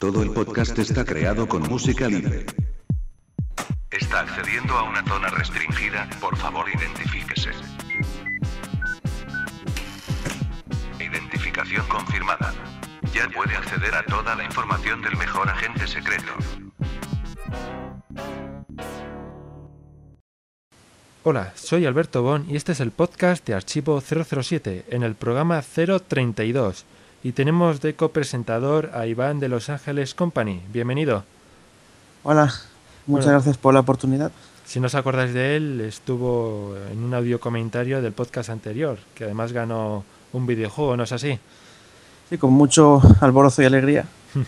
Todo el podcast está creado con música libre. Está accediendo a una zona restringida, por favor identifíquese. Identificación confirmada. Ya puede acceder a toda la información del mejor agente secreto. Hola, soy Alberto Bon y este es el podcast de Archivo 007 en el programa 032 y tenemos de copresentador a Iván de Los Ángeles Company. Bienvenido. Hola, muchas Bueno. gracias por la oportunidad. Si no os acordáis de él, estuvo en un audio comentario del podcast anterior, que además ganó un videojuego, ¿no es así? Sí, con mucho alborozo y alegría.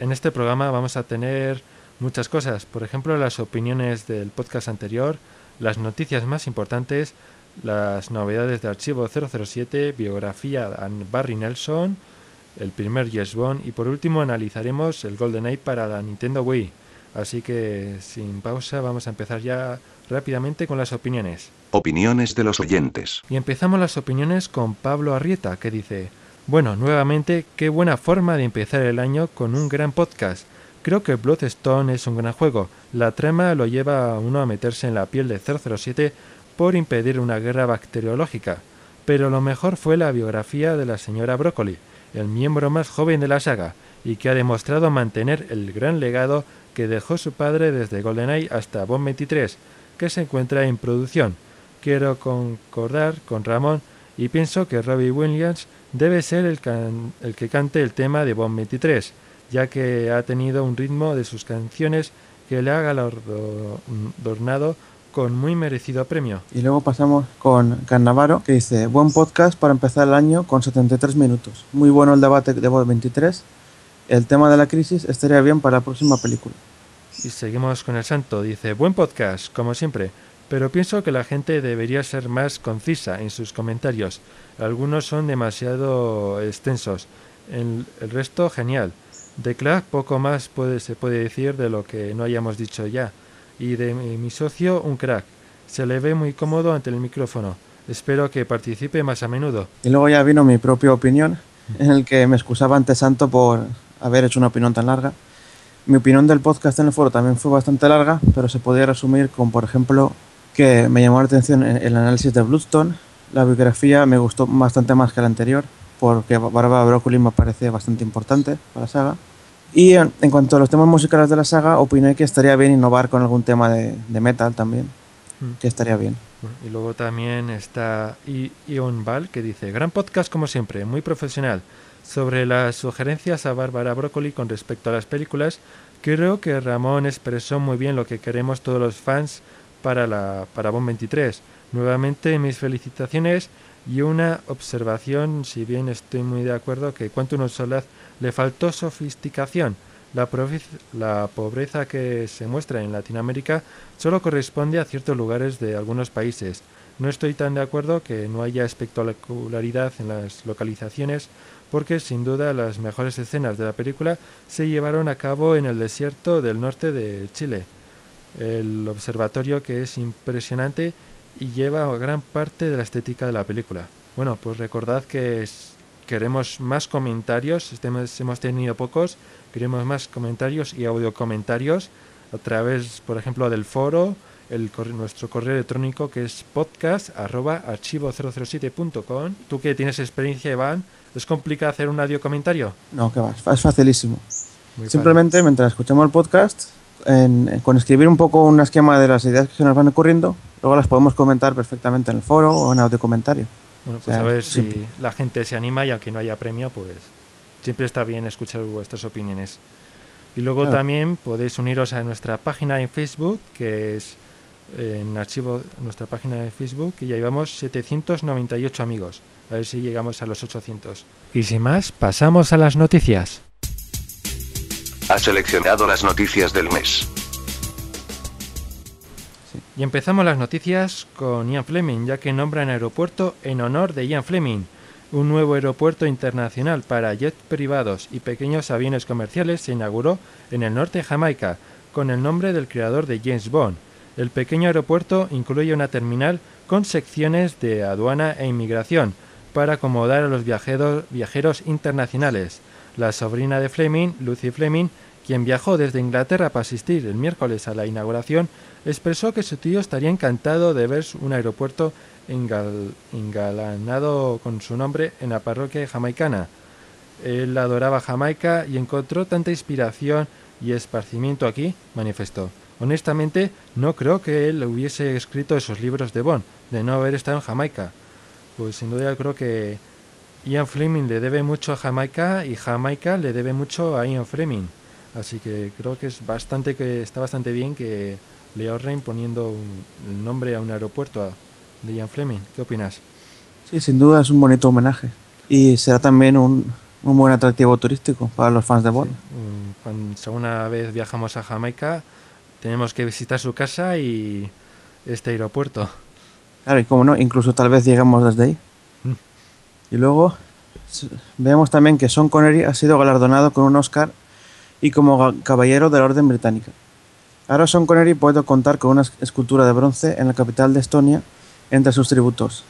En este programa vamos a tener muchas cosas, por ejemplo las opiniones del podcast anterior, las noticias más importantes, las novedades de Archivo 007, biografía a Barry Nelson, el primer Yes Bond y por último analizaremos el GoldenEye para la Nintendo Wii. Así que sin pausa vamos a empezar ya rápidamente con las opiniones. Opiniones de los oyentes. Y empezamos las opiniones con Pablo Arrieta, que dice, bueno, nuevamente, qué buena forma de empezar el año con un gran podcast. Creo que Bloodstone es un gran juego. La trama lo lleva a uno a meterse en la piel de 007 por impedir una guerra bacteriológica. Pero lo mejor fue la biografía de la señora Broccoli, el miembro más joven de la saga, y que ha demostrado mantener el gran legado que dejó su padre desde GoldenEye hasta Bond 23, que se encuentra en producción. Quiero concordar con Ramón y pienso que Robbie Williams debe ser el, el que cante el tema de Bond 23, ya que ha tenido un ritmo de sus canciones que le ha galardonado con muy merecido premio. Y luego pasamos con Cannavaro, que dice, buen podcast para empezar el año con 73 minutos. Muy bueno el debate de Voz 23. El tema de la crisis estaría bien para la próxima película. Y seguimos con el santo. Dice, buen podcast, como siempre, pero pienso que la gente debería ser más concisa en sus comentarios. Algunos son demasiado extensos. El, el resto, genial. De Clark poco más puede, se puede decir de lo que no hayamos dicho ya. Y de mi, socio, un crack. Se le ve muy cómodo ante el micrófono. Espero que participe más a menudo. Y luego ya vino mi propia opinión, en el que me excusaba ante Santo por haber hecho una opinión tan larga. Mi opinión del podcast en el foro también fue bastante larga, pero se podría resumir con, por ejemplo, que me llamó la atención el análisis de Bloodstone. La biografía me gustó bastante más que la anterior, porque Barbara Broccoli me parece bastante importante para la saga. Y en, en cuanto a los temas musicales de la saga, opiné que estaría bien innovar con algún tema de, de metal también, Mm. que estaría bien. Y luego también está I- Ion Val que dice, gran podcast como siempre, muy profesional. Sobre las sugerencias a Bárbara Broccoli con respecto a las películas, creo que Ramón expresó muy bien lo que queremos todos los fans para, la, para Bond 23. Nuevamente mis felicitaciones y una observación, si bien estoy muy de acuerdo que Quantum of Solace le faltó sofisticación. La, pobreza que se muestra en Latinoamérica solo corresponde a ciertos lugares de algunos países. No estoy tan de acuerdo que no haya espectacularidad en las localizaciones, porque sin duda las mejores escenas de la película se llevaron a cabo en el desierto del norte de Chile. El observatorio que es impresionante y lleva gran parte de la estética de la película. Bueno, pues recordad que queremos más comentarios, este hemos tenido pocos, queremos más comentarios y audio comentarios a través, por ejemplo, del foro, el nuestro correo electrónico que es podcast arroba archivo007.com. Tú que tienes experiencia, Iván, ¿es complicado hacer un audio comentario? No, que va, es facilísimo. Muy Simplemente mientras escuchamos el podcast, en- en- con escribir un poco un esquema de las ideas que se nos van ocurriendo, luego las podemos comentar perfectamente en el foro o en audio comentario. Bueno, pues O sea, a ver si la gente se anima y aunque no haya premio, pues siempre está bien escuchar vuestras opiniones. Y luego Claro. también podéis uniros a nuestra página en Facebook, que es eh, en archivo nuestra página de Facebook, y ya llevamos 798 amigos. A ver si llegamos a los 800. Y sin más, pasamos a las noticias. Ha seleccionado las noticias del mes. Y empezamos las noticias con Ian Fleming, ya que nombran aeropuerto en honor de Ian Fleming. Un nuevo aeropuerto internacional para jets privados y pequeños aviones comerciales se inauguró en el norte de Jamaica, con el nombre del creador de James Bond. El pequeño aeropuerto incluye una terminal con secciones de aduana e inmigración para acomodar a los viajeros, internacionales. La sobrina de Fleming, Lucy Fleming, quien viajó desde Inglaterra para asistir el miércoles a la inauguración, expresó que su tío estaría encantado de ver un aeropuerto engalanado con su nombre en la parroquia jamaicana. Él adoraba Jamaica y encontró tanta inspiración y esparcimiento aquí, manifestó. Honestamente, no creo que él hubiese escrito esos libros de Bond, de no haber estado en Jamaica. Pues sin duda creo que Ian Fleming le debe mucho a Jamaica y Jamaica le debe mucho a Ian Fleming. Así que creo que es bastante que está bastante bien que le ahorren poniendo el nombre a un aeropuerto de Ian Fleming. ¿Qué opinas? Sí, sin duda es un bonito homenaje. Y será también un, un buen atractivo turístico para los fans de Bond. Cuando una vez viajamos a Jamaica, tenemos que visitar su casa y este aeropuerto. Claro, y como no, incluso tal vez llegamos desde ahí. Mm. Y luego vemos también que Sean Connery ha sido galardonado con un Oscar y como caballero de la Orden Británica. Ahora Sean Connery puede contar con una escultura de bronce en la capital de Estonia entre sus tributos.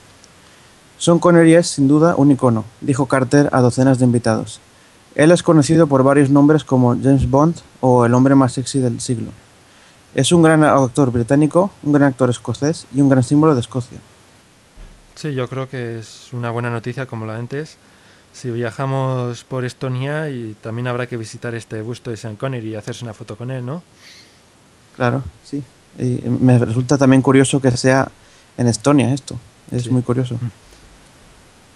Sean Connery es, sin duda, un icono, dijo Carter a docenas de invitados. Él es conocido por varios nombres como James Bond o el hombre más sexy del siglo. Es un gran actor británico, un gran actor escocés y un gran símbolo de Escocia. Sí, yo creo que es una buena noticia como la antes. Si viajamos por Estonia y también habrá que visitar este busto de Sean Connery y hacerse una foto con él, ¿no? Claro, sí. Y me resulta también curioso que sea en Estonia esto. Es muy curioso. Mm.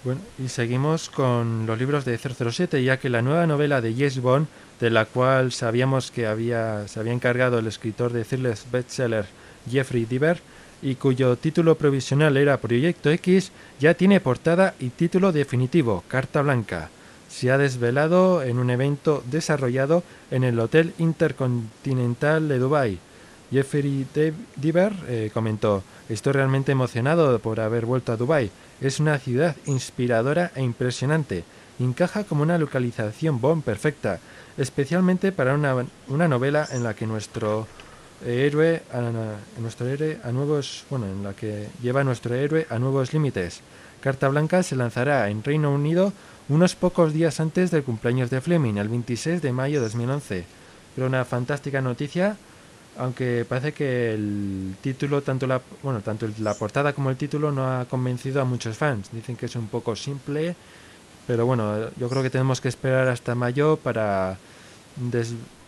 Bueno, y seguimos con los libros de 007, ya que la nueva novela de James Bond, de la cual sabíamos que había, se había encargado el escritor de Thrilles bestseller Jeffrey Diver, y cuyo título provisional era Proyecto X, ya tiene portada y título definitivo, Carta Blanca. Se ha desvelado en un evento desarrollado en el Hotel Intercontinental de Dubai. Jeffrey Diver eh, comentó, estoy realmente emocionado por haber vuelto a Dubai es una ciudad inspiradora e impresionante. Encaja como una localización Bond perfecta, especialmente para una, una novela en la que nuestro héroe a, nuestro héroe a nuevos bueno en la que lleva nuestro héroe a nuevos límites. Carta Blanca se lanzará en Reino Unido unos pocos días antes del cumpleaños de Fleming, el 26 de mayo de 2011. Pero una fantástica noticia aunque parece que el título, tanto la, bueno, tanto la portada como el título no ha convencido a muchos fans. Dicen que es un poco simple, pero bueno, yo creo que tenemos que esperar hasta mayo para,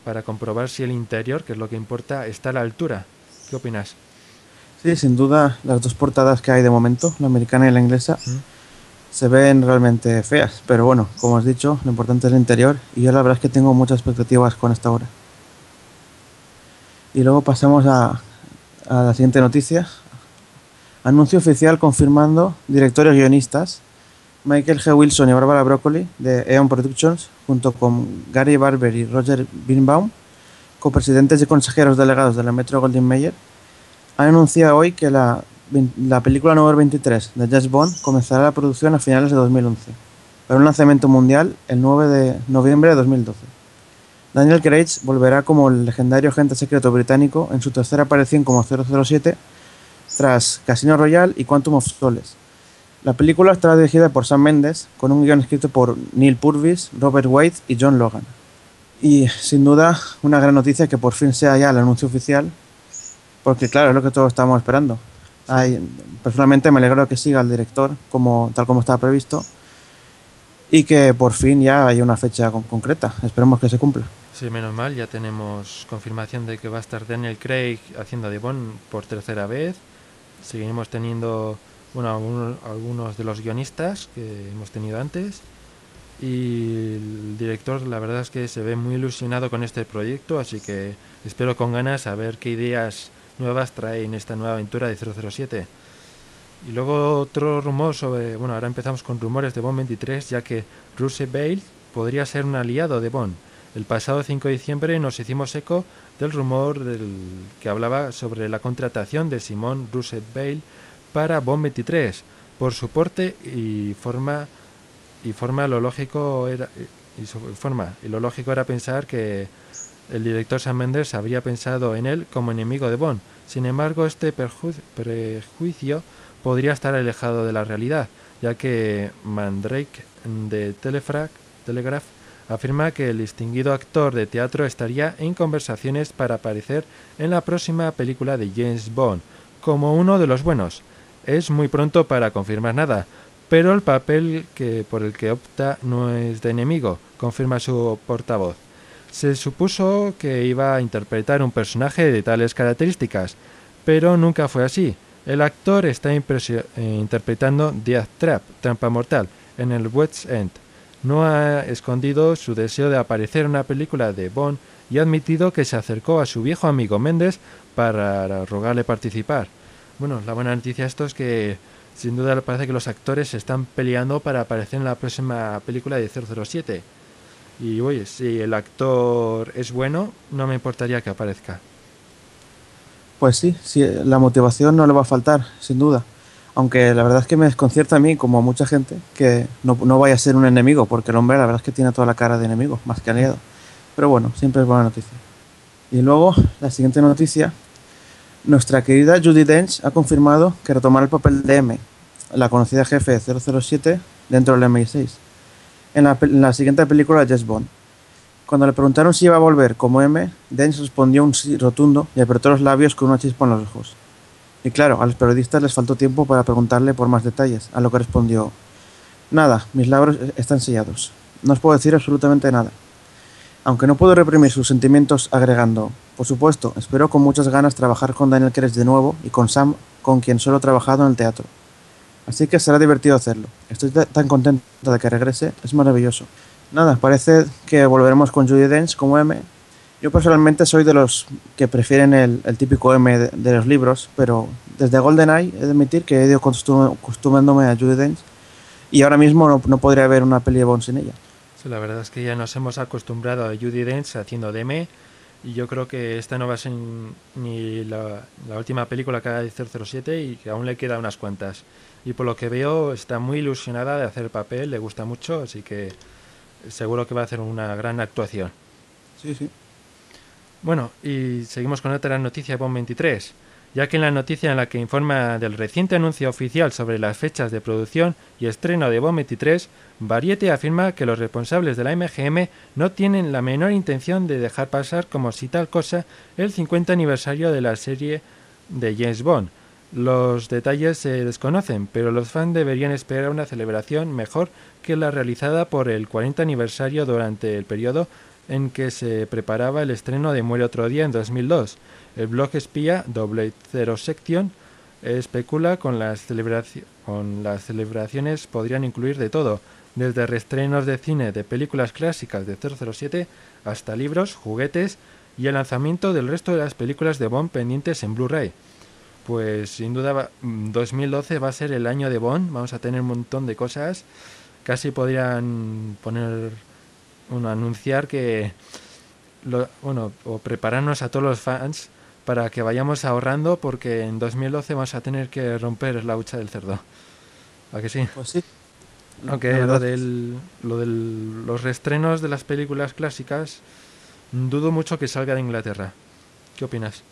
para comprobar si el interior, que es lo que importa, está a la altura. ¿Qué opinas? Sí, sin duda, las dos portadas que hay de momento, la americana y la inglesa, se ven realmente feas. Pero bueno, como has dicho, lo importante es el interior y yo la verdad es que tengo muchas expectativas con esta obra. Y luego pasamos a, la siguiente noticia. Anuncio oficial confirmando directores guionistas. Michael G. Wilson y Barbara Broccoli de Eon Productions, junto con Gary Barber y Roger Birnbaum, copresidentes y consejeros delegados de la Metro Goldwyn Mayer, han anunciado hoy que la, la película número 23 de Jazz Bond comenzará la producción a finales de 2011, para un lanzamiento mundial el 9 de noviembre de 2012. Daniel Craig volverá como el legendario agente secreto británico en su tercera aparición como 007 tras Casino Royale y Quantum of Solace. La película estará dirigida por Sam Mendes, con un guion escrito por Neil Purvis, Robert White y John Logan. Y sin duda, una gran noticia que por fin sea ya el anuncio oficial, porque claro, es lo que todos estamos esperando. personalmente me alegro que siga el director como, tal como estaba previsto y que por fin ya haya una fecha concreta. Esperemos que se cumpla. Sí, menos mal, ya tenemos confirmación de que va a estar Daniel Craig haciendo de Bond por tercera vez. Seguiremos teniendo bueno, algunos, de los guionistas que hemos tenido antes. Y el director, la verdad es que se ve muy ilusionado con este proyecto, así que espero con ganas a ver qué ideas nuevas trae en esta nueva aventura de 007. Y luego otro rumor sobre, bueno, ahora empezamos con rumores de Bond 23, ya que Bale podría ser un aliado de Bond. El pasado 5 de diciembre nos hicimos eco del rumor del, que hablaba sobre la contratación de Simón Russell Bale para Bond 23 por su porte y forma y forma lo lógico era y forma y lo lógico era pensar que el director Sam Mendes habría pensado en él como enemigo de Bond. Sin embargo, este prejuicio podría estar alejado de la realidad, ya que Mandrake de Telegraph afirma que el distinguido actor de teatro estaría en conversaciones para aparecer en la próxima película de James Bond, como uno de los buenos. Es muy pronto para confirmar nada, pero el papel que por el que opta no es de enemigo, confirma su portavoz. Se supuso que iba a interpretar un personaje de tales características, pero nunca fue así. El actor está eh, interpretando Death Trap, Trampa Mortal, en el West End. No ha escondido su deseo de aparecer en una película de Bond y ha admitido que se acercó a su viejo amigo Méndez para rogarle participar. Bueno, la buena noticia esto es que sin duda parece que los actores se están peleando para aparecer en la próxima película de 007. Y oye, si el actor es bueno, no me importaría que aparezca. Pues sí, sí, la motivación no le va a faltar, sin duda. Aunque la verdad es que me desconcierta a mí, como a mucha gente, que no, no vaya a ser un enemigo, porque el hombre la verdad es que tiene toda la cara de enemigo, más que aliado. Pero bueno, siempre es buena noticia. Y luego, la siguiente noticia. Nuestra querida Judy Dench ha confirmado que retomará el papel de M, la conocida jefe de 007 dentro del MI6, en la, en la siguiente película de Jess Bond. Cuando le preguntaron si iba a volver como M, Dench respondió un sí rotundo y apretó los labios con una chispa en los ojos. Y claro, a los periodistas les faltó tiempo para preguntarle por más detalles, a lo que respondió, nada, mis labios están sellados. No os puedo decir absolutamente nada. Aunque no puedo reprimir sus sentimientos agregando, por supuesto, espero con muchas ganas trabajar con Daniel Craig de nuevo y con Sam, con quien solo he trabajado en el teatro. Así que será divertido hacerlo. Estoy tan contento de que regrese, es maravilloso. Nada, parece que volveremos con Judy Dench como M. Yo personalmente soy de los que prefieren el, el típico M de, los libros, pero desde GoldenEye he de admitir que he ido acostumbrándome a Judy Dench y ahora mismo no, no, podría haber una peli de Bond sin ella. La verdad es que ya nos hemos acostumbrado a Judy Dench haciendo de M y yo creo que esta no va a ser ni la, la última película que haga de 007 y que aún le queda unas cuantas. Y por lo que veo está muy ilusionada de hacer el papel, le gusta mucho, así que seguro que va a hacer una gran actuación. Sí, sí. Bueno, y seguimos con otra noticia de Bond 23, ya que en la noticia en la que informa del reciente anuncio oficial sobre las fechas de producción y estreno de Bond 23, Variety afirma que los responsables de la MGM no tienen la menor intención de dejar pasar como si tal cosa el 50 aniversario de la serie de James Bond. Los detalles se desconocen, pero los fans deberían esperar una celebración mejor que la realizada por el 40 aniversario durante el periodo en que se preparaba el estreno de Muere otro día en 2002. El blog espía Double Zero Section especula con las, con las celebraciones podrían incluir de todo, desde reestrenos de cine de películas clásicas de 007 hasta libros, juguetes y el lanzamiento del resto de las películas de Bond pendientes en Blu-ray. Pues sin duda 2012 va a ser el año de Bond, vamos a tener un montón de cosas. Casi podrían poner, bueno, anunciar que, lo, bueno, o prepararnos a todos los fans para que vayamos ahorrando porque en 2012 vamos a tener que romper la hucha del cerdo. ¿A que sí? Pues sí. Aunque lo del, lo del los reestrenos de las películas clásicas dudo mucho que salga de Inglaterra. ¿Qué opinas?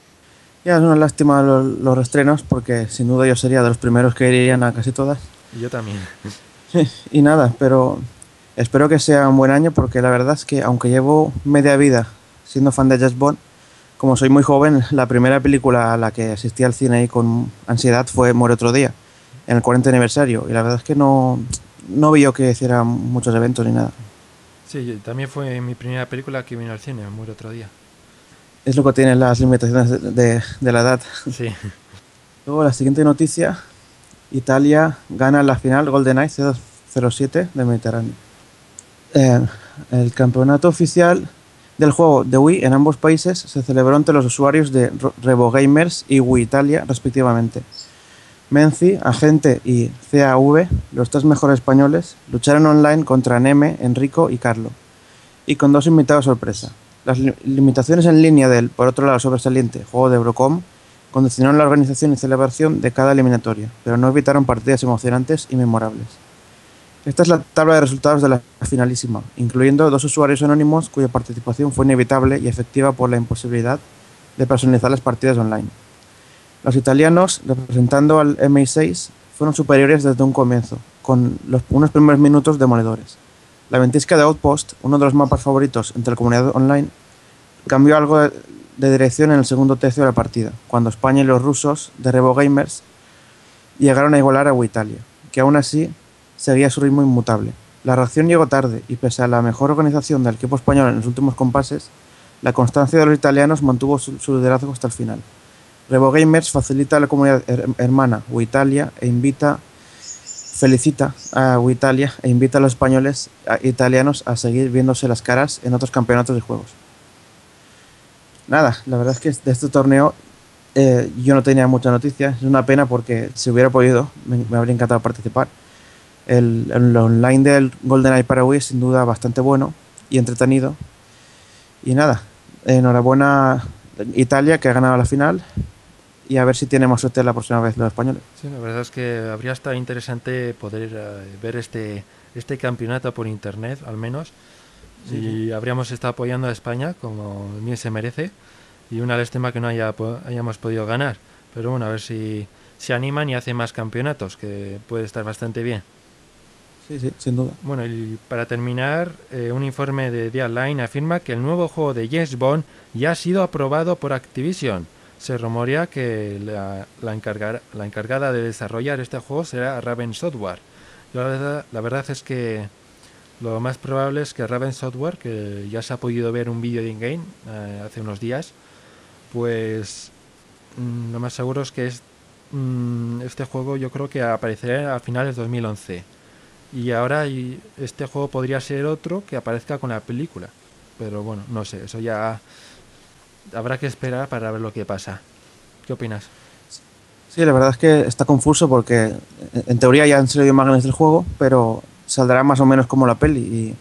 Ya es una lástima los, los estrenos porque sin duda yo sería de los primeros que irían a casi todas. Y yo también. y nada, pero espero que sea un buen año porque la verdad es que aunque llevo media vida siendo fan de Jazz Bond, como soy muy joven, la primera película a la que asistí al cine y con ansiedad fue Muere otro día, en el 40 aniversario. Y la verdad es que no, no vi yo que hiciera muchos eventos ni nada. Sí, también fue mi primera película que vino al cine, Muere otro día. Es lo que tienen las limitaciones de, de, de la edad. Sí. Luego la siguiente noticia, Italia gana la final GoldenEye 007 del Mediterráneo. Eh, el campeonato oficial del juego de Wii en ambos países se celebró entre los usuarios de RevoGamers y Wii Italia respectivamente. Menzi, Agente y CAV, los tres mejores españoles, lucharon online contra Neme, Enrico y Carlo, y con dos invitados sorpresa. Las li limitaciones en línea del, por otro lado, sobresaliente juego de Eurocom condicionaron la organización y celebración de cada eliminatoria, pero no evitaron partidas emocionantes y memorables. Esta es la tabla de resultados de la finalísima, incluyendo dos usuarios anónimos cuya participación fue inevitable y efectiva por la imposibilidad de personalizar las partidas online. Los italianos, representando al MI6, fueron superiores desde un comienzo, con unos primeros minutos demoledores. La ventisca de Outpost, uno de los mapas favoritos entre la comunidad online, cambió algo de, de dirección en el segundo tercio de la partida, cuando España y los rusos de Revo Gamers llegaron a igualar a Italia, que aún así seguía su ritmo inmutable. La reacción llegó tarde y pese a la mejor organización del equipo español en los últimos compases, la constancia de los italianos mantuvo su, liderazgo hasta el final. Revo Gamers facilita a la comunidad her- hermana Italia e invita felicita a Italia e invita a los españoles italianos a seguir viéndose las caras en otros campeonatos de juegos. Nada, la verdad es que de este torneo eh, yo no tenía mucha noticia. Es una pena porque si hubiera podido, me, me habría encantado participar. El, el online del GoldenEye para Wii es sin duda bastante bueno y entretenido. Y nada, enhorabuena Italia que ha ganado la final y a ver si tenemos suerte la próxima vez los españoles. Sí, la verdad es que habría estado interesante poder eh, ver este, este campeonato por internet, al menos. y habríamos estado apoyando a España, como bien se merece. Y una lástima que no haya, po- hayamos podido ganar. Pero bueno, a ver si se animan y hacen más campeonatos, que puede estar bastante bien. Sí, sí, sin duda. Bueno, y para terminar, eh, un informe de Deadline afirma que el nuevo juego de James Bond ya ha sido aprobado por Activision. Se rumorea que la, la, encargar- la encargada de desarrollar este juego será Raven Software. La verdad, la verdad es que lo más probable es que Raven Software, que ya se ha podido ver un vídeo de in-game eh, hace unos días, pues mm, lo más seguro es que mm, este juego yo creo que aparecerá a finales de 2011. Y ahora y este juego podría ser otro que aparezca con la película. Pero bueno, no sé, eso ya habrá que esperar para ver lo que pasa. ¿Qué opinas? Sí, la verdad es que está confuso porque eh, en teoría ya han salido imágenes del juego, pero saldrá más o menos como la peli. Y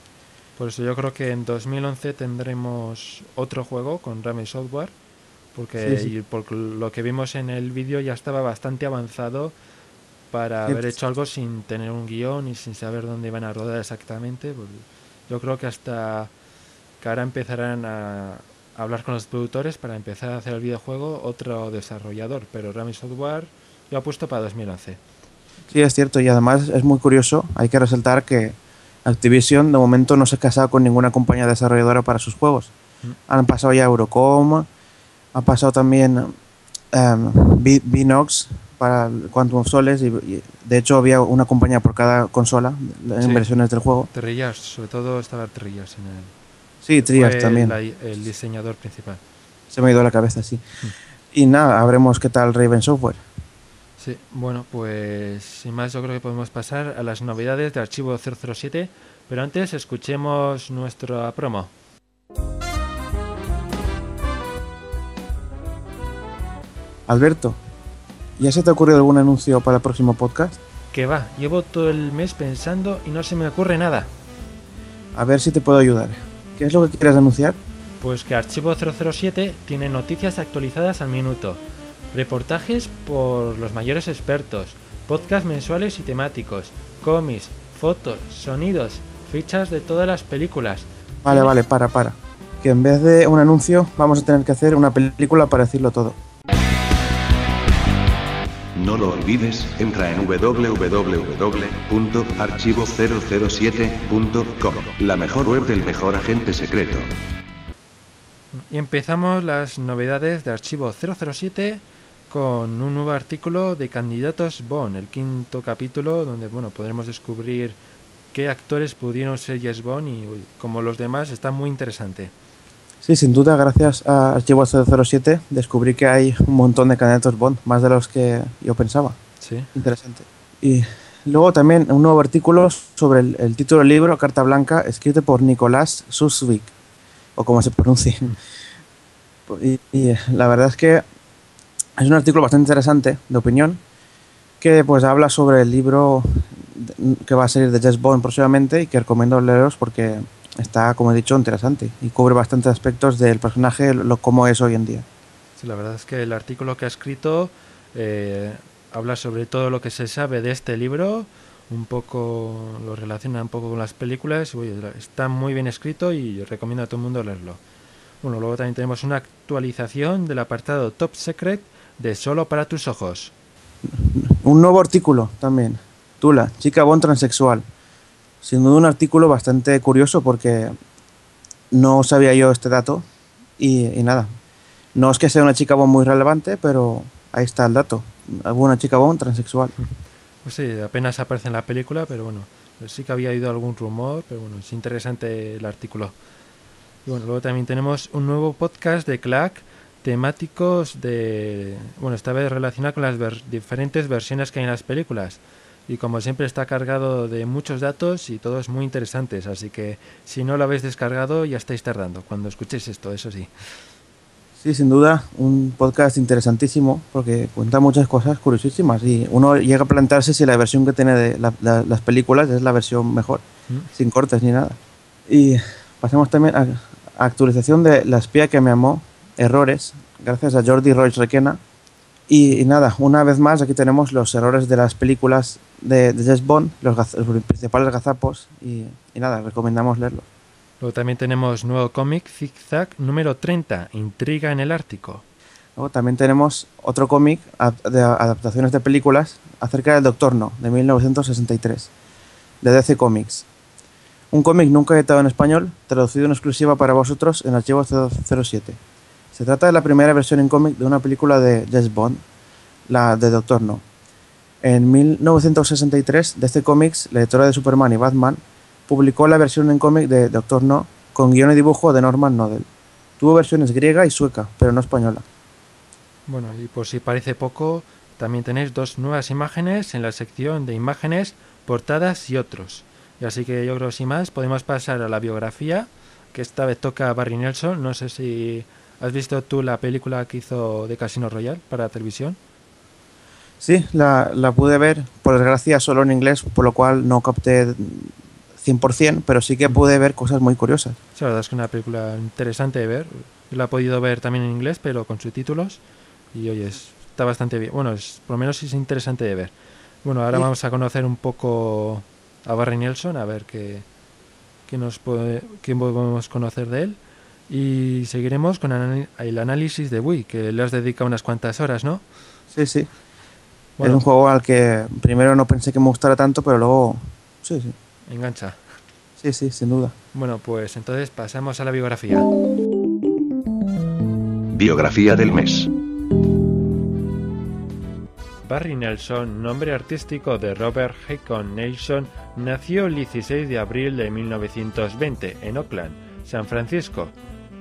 Por eso yo creo que en 2011 tendremos otro juego con Ramen Software. Porque Sí, sí. y por lo que vimos en el vídeo ya estaba bastante avanzado para haber hecho algo sin tener un guion y sin saber dónde iban a rodar exactamente. pues yo creo que hasta que ahora empezarán a hablar con los productores para empezar a hacer el videojuego otro desarrollador. Pero Ramen Software yo apuesto para 2011. sí, es cierto. Y además es muy curioso, hay que resaltar que Activision de momento no se ha casado con ninguna compañía desarrolladora para sus juegos. Mm. Han pasado ya Eurocom, ha pasado también em, Vi- Vinox para Quantum of Soles y, y de hecho había una compañía por cada consola en Sí. versiones del juego. Trillas, sobre todo estaba Trillas en el... Sí, fue también. la- el diseñador principal. Se me ha ido la cabeza, sí. Mm. Y nada, habremos qué tal Raven Software. Sí, bueno, pues sin más yo creo que podemos pasar a las novedades de Archivo 007, pero antes escuchemos nuestra promo. Alberto, ¿ya se te ha ocurrido algún anuncio para el próximo podcast? Que va, llevo todo el mes pensando y no se me ocurre nada. A ver si te puedo ayudar. ¿Qué es lo que quieres anunciar? Pues que Archivo 007 tiene noticias actualizadas al minuto, reportajes por los mayores expertos, podcasts mensuales y temáticos, cómics, fotos, sonidos, fichas de todas las películas. Vale, vale, para, para. Que en vez de un anuncio vamos a tener que hacer una película para decirlo todo. No lo olvides, entra en www.archivo007.com, la mejor web del mejor agente secreto. Y empezamos las novedades de Archivo 007 con un nuevo artículo de Candidatos Bond, el quinto capítulo donde bueno podremos descubrir qué actores pudieron ser James Bond y como los demás está muy interesante. Sí, sin duda, gracias a Archivo 007 descubrí que hay un montón de candidatos Bond, más de los que yo pensaba. Sí. Interesante. Y luego también un nuevo artículo sobre el, el título del libro, Carta Blanca, escrito por Nicolás Susvik, o como se pronuncie. Y, y la verdad es que es un artículo bastante interesante, de opinión, que pues habla sobre el libro que va a salir de Jess Bond próximamente y que recomiendo leeros porque está, como he dicho, interesante y cubre bastantes aspectos del personaje, lo como es hoy en día. Sí, la verdad es que el artículo que ha escrito eh, habla sobre todo lo que se sabe de este libro, un poco lo relaciona un poco con las películas, oye, está muy bien escrito y recomiendo a todo el mundo leerlo. Bueno, luego también tenemos una actualización del apartado Top Secret de Solo para tus ojos. Un nuevo artículo también. Tula, chica Bond transexual. Sin duda un artículo bastante curioso porque no sabía yo este dato y, y nada. No es que sea una chica Bond muy relevante, pero ahí está el dato. Alguna chica Bond transexual. Pues sí, apenas aparece en la película, pero bueno, sí que había oído algún rumor, pero bueno, es interesante el artículo. Y bueno, luego también tenemos un nuevo podcast de Clack temáticos de, bueno, esta vez relacionado con las ver- diferentes versiones que hay en las películas. Y como siempre está cargado de muchos datos y todos muy interesantes, así que si no lo habéis descargado ya estáis tardando cuando escuchéis esto, eso sí. Sí, sin duda, un podcast interesantísimo porque cuenta muchas cosas curiosísimas y uno llega a plantearse si la versión que tiene de la- la- las películas es la versión mejor, ¿Mm? sin cortes ni nada. Y pasamos también a, a actualización de La espía que me amó, Errores, gracias a Jordi Royce Requena. Y, y nada, una vez más aquí tenemos los errores de las películas de, de James Bond, los, los principales gazapos y, y nada, recomendamos leerlos. Luego también tenemos nuevo cómic, Zig Zag número 30, Intriga en el Ártico. Luego también tenemos otro cómic de adaptaciones de películas acerca del Doctor No, de 1963, de DC Comics. Un cómic nunca editado en español, traducido en exclusiva para vosotros en Archivo 007. Se trata de la primera versión en cómic de una película de James Bond, la de Doctor No. En 1963, DC Comics, la editora de Superman y Batman, publicó la versión en cómic de Doctor No con guion y dibujo de Norman Nodel. Tuvo versiones griega y sueca, pero no española. Bueno, y por si parece poco, también tenéis dos nuevas imágenes en la sección de imágenes, portadas y otros. Y así que yo creo que sin más podemos pasar a la biografía, que esta vez toca a Barry Nelson. No sé si has visto tú la película que hizo de Casino Royale para televisión. Sí, la, la pude ver, por desgracia, solo en inglés, por lo cual no capté 100%, pero sí que pude ver cosas muy curiosas. Sí, la verdad es que es una película interesante de ver. Yo la he podido ver también en inglés, pero con subtítulos. Y oye, es- está bastante bien. Bueno, es, por lo menos es interesante de ver. Bueno, ahora vamos a conocer un poco a Barry Nelson, a ver qué, qué nos puede, qué podemos conocer de él. Y seguiremos con el análisis de Wii, que le has dedicado unas cuantas horas, ¿no? Sí, sí. Bueno, Es un juego al que primero no pensé que me gustara tanto, pero luego... Sí, sí. engancha. Sí, sí, sin duda. Bueno, pues entonces pasamos a la biografía. Biografía del mes. Barry Nelson, nombre artístico de Robert Hacon Nelson, nació el 16 de abril de 1920 en Oakland, San Francisco.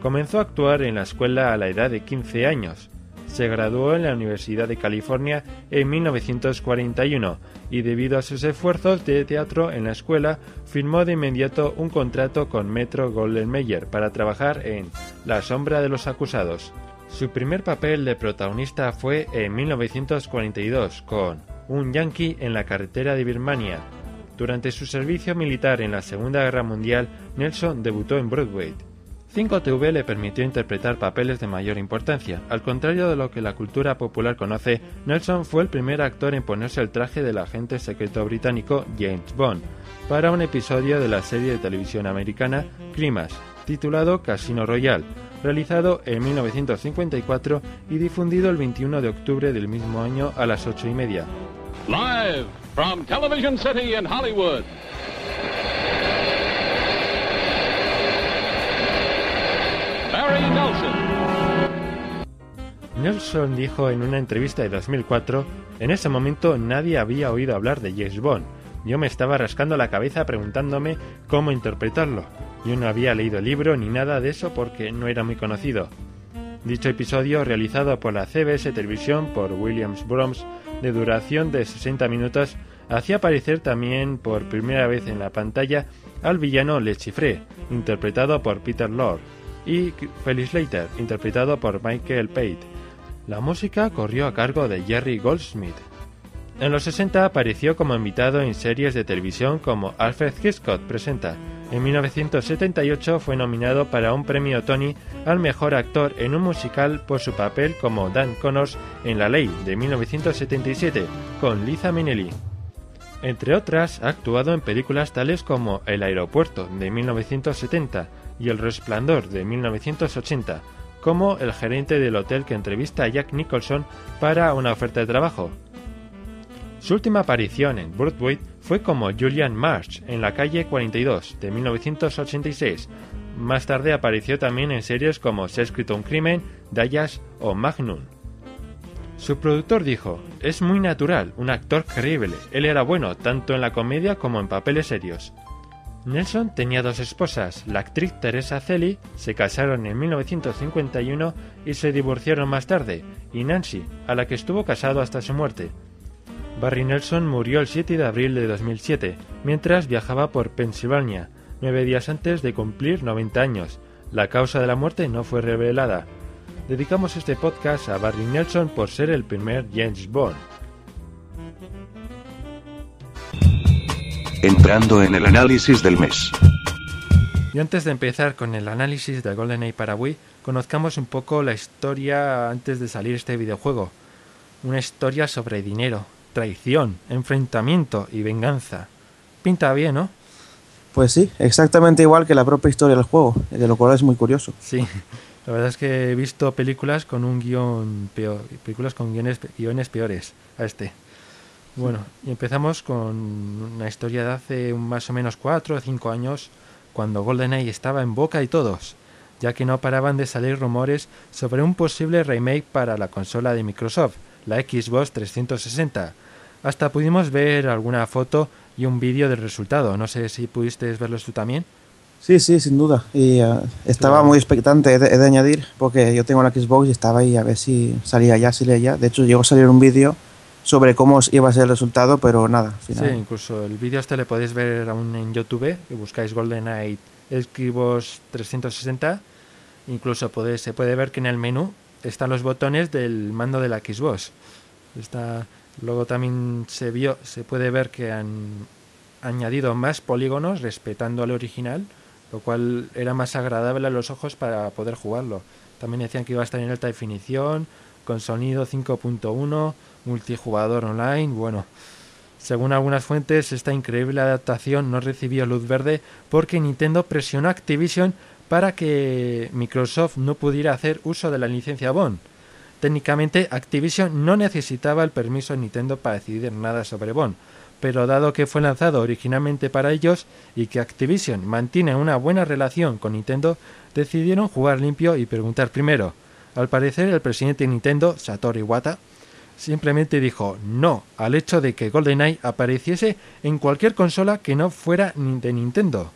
Comenzó a actuar en la escuela a la edad de 15 años. Se graduó en la Universidad de California en 1941 y debido a sus esfuerzos de teatro en la escuela firmó de inmediato un contrato con Metro Golden Mayer para trabajar en La sombra de los acusados. Su primer papel de protagonista fue en 1942 con Un yankee en la carretera de Birmania. Durante su servicio militar en la Segunda Guerra Mundial, Nelson debutó en Broadway. 5TV le permitió interpretar papeles de mayor importancia. Al contrario de lo que la cultura popular conoce, Nelson fue el primer actor en ponerse el traje del agente secreto británico James Bond para un episodio de la serie de televisión americana Crimas, titulado Casino Royale, realizado en 1954 y difundido el 21 de octubre del mismo año a las 8 y media. Live from Television City in Hollywood. Barry Nelson. Dijo en una entrevista de 2004, en ese momento nadie había oído hablar de James Bond. Yo me estaba rascando la cabeza preguntándome cómo interpretarlo. Yo no había leído el libro ni nada de eso porque no era muy conocido. Dicho episodio, realizado por la CBS Televisión por Williams Broms, de duración de 60 minutos, hacía aparecer también por primera vez en la pantalla al villano Le Chiffre, interpretado por Peter Lorre, y Felix Leiter, interpretado por Michael Pate. La música corrió a cargo de Jerry Goldsmith. En los 60 apareció como invitado en series de televisión como Alfred Hitchcock presenta. En 1978 fue nominado para un premio Tony al mejor actor en un musical por su papel como Dan Connors en La Ley de 1977 con Liza Minnelli. Entre otras, ha actuado en películas tales como El aeropuerto de 1970 y El resplandor de 1980, como el gerente del hotel que entrevista a Jack Nicholson para una oferta de trabajo. Su última aparición en Broadway Fue como Julian March en la calle 42 de 1986. Más tarde apareció también en series como Se ha escrito un crimen, Dallas o Magnum. Su productor dijo, es muy natural, un actor creíble, él era bueno tanto en la comedia como en papeles serios. Nelson tenía dos esposas, la actriz Teresa Celi, se casaron en 1951 y se divorciaron más tarde, y Nancy, a la que estuvo casado hasta su muerte. Barry Nelson murió el 7 de abril de 2007, mientras viajaba por Pensilvania, nueve días antes de cumplir 90 años. La causa de la muerte no fue revelada. Dedicamos este podcast a Barry Nelson por ser el primer James Bond. Entrando en el análisis del mes. Y antes de empezar con el análisis de GoldenEye para Wii, conozcamos un poco la historia antes de salir este videojuego. Una historia sobre dinero, traición, enfrentamiento y venganza. Pinta bien, ¿no? Pues sí, exactamente igual que la propia historia del juego, de lo cual es muy curioso. Sí, la verdad es que he visto películas con un guion peor, películas con guiones, guiones peores a este. Bueno, y empezamos con una historia de hace más o menos cuatro o cinco años, cuando GoldenEye estaba en boca y todos, ya que no paraban de salir rumores sobre un posible remake para la consola de Microsoft, la Xbox 360. Hasta pudimos ver alguna foto y un vídeo del resultado. No sé si pudiste verlos tú también. Sí, sí, sin duda. Y eh, estaba muy expectante, he de, he de añadir, porque yo tengo la Xbox y estaba ahí a ver si salía ya, salía ya. De hecho, llegó a salir un vídeo sobre cómo iba a ser el resultado, pero nada, al Sí, final. incluso el vídeo este le podéis ver aún en YouTube, y buscáis GoldenEye Xbox 360. Incluso se puede ver que en el menú están los botones del mando de la Xbox. Está, luego también se vio, se puede ver que han añadido más polígonos respetando al original, lo cual era más agradable a los ojos para poder jugarlo. También decían que iba a estar en alta definición, con sonido 5.1, multijugador online, bueno. Según algunas fuentes, esta increíble adaptación no recibió luz verde porque Nintendo presionó a Activision para que Microsoft no pudiera hacer uso de la licencia Bond. Técnicamente, Activision no necesitaba el permiso de Nintendo para decidir nada sobre Bond, pero dado que fue lanzado originalmente para ellos y que Activision mantiene una buena relación con Nintendo, decidieron jugar limpio y preguntar primero. Al parecer, el presidente de Nintendo, Satoru Iwata, simplemente dijo no al hecho de que GoldenEye apareciese en cualquier consola que no fuera de Nintendo.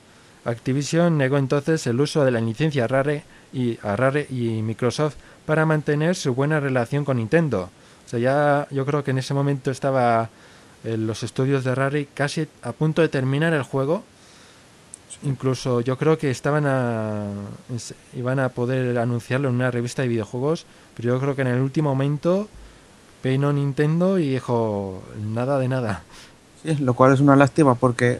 Activision negó entonces el uso de la licencia Rare y, a Rare y Microsoft para mantener su buena relación con Nintendo. O sea, ya yo creo que en ese momento estaba en los estudios de Rare casi a punto de terminar el juego. Incluso yo creo que estaban a iban a poder anunciarlo en una revista de videojuegos, pero yo creo que en el último momento peinó Nintendo y dijo nada de nada. Sí, lo cual es una lástima porque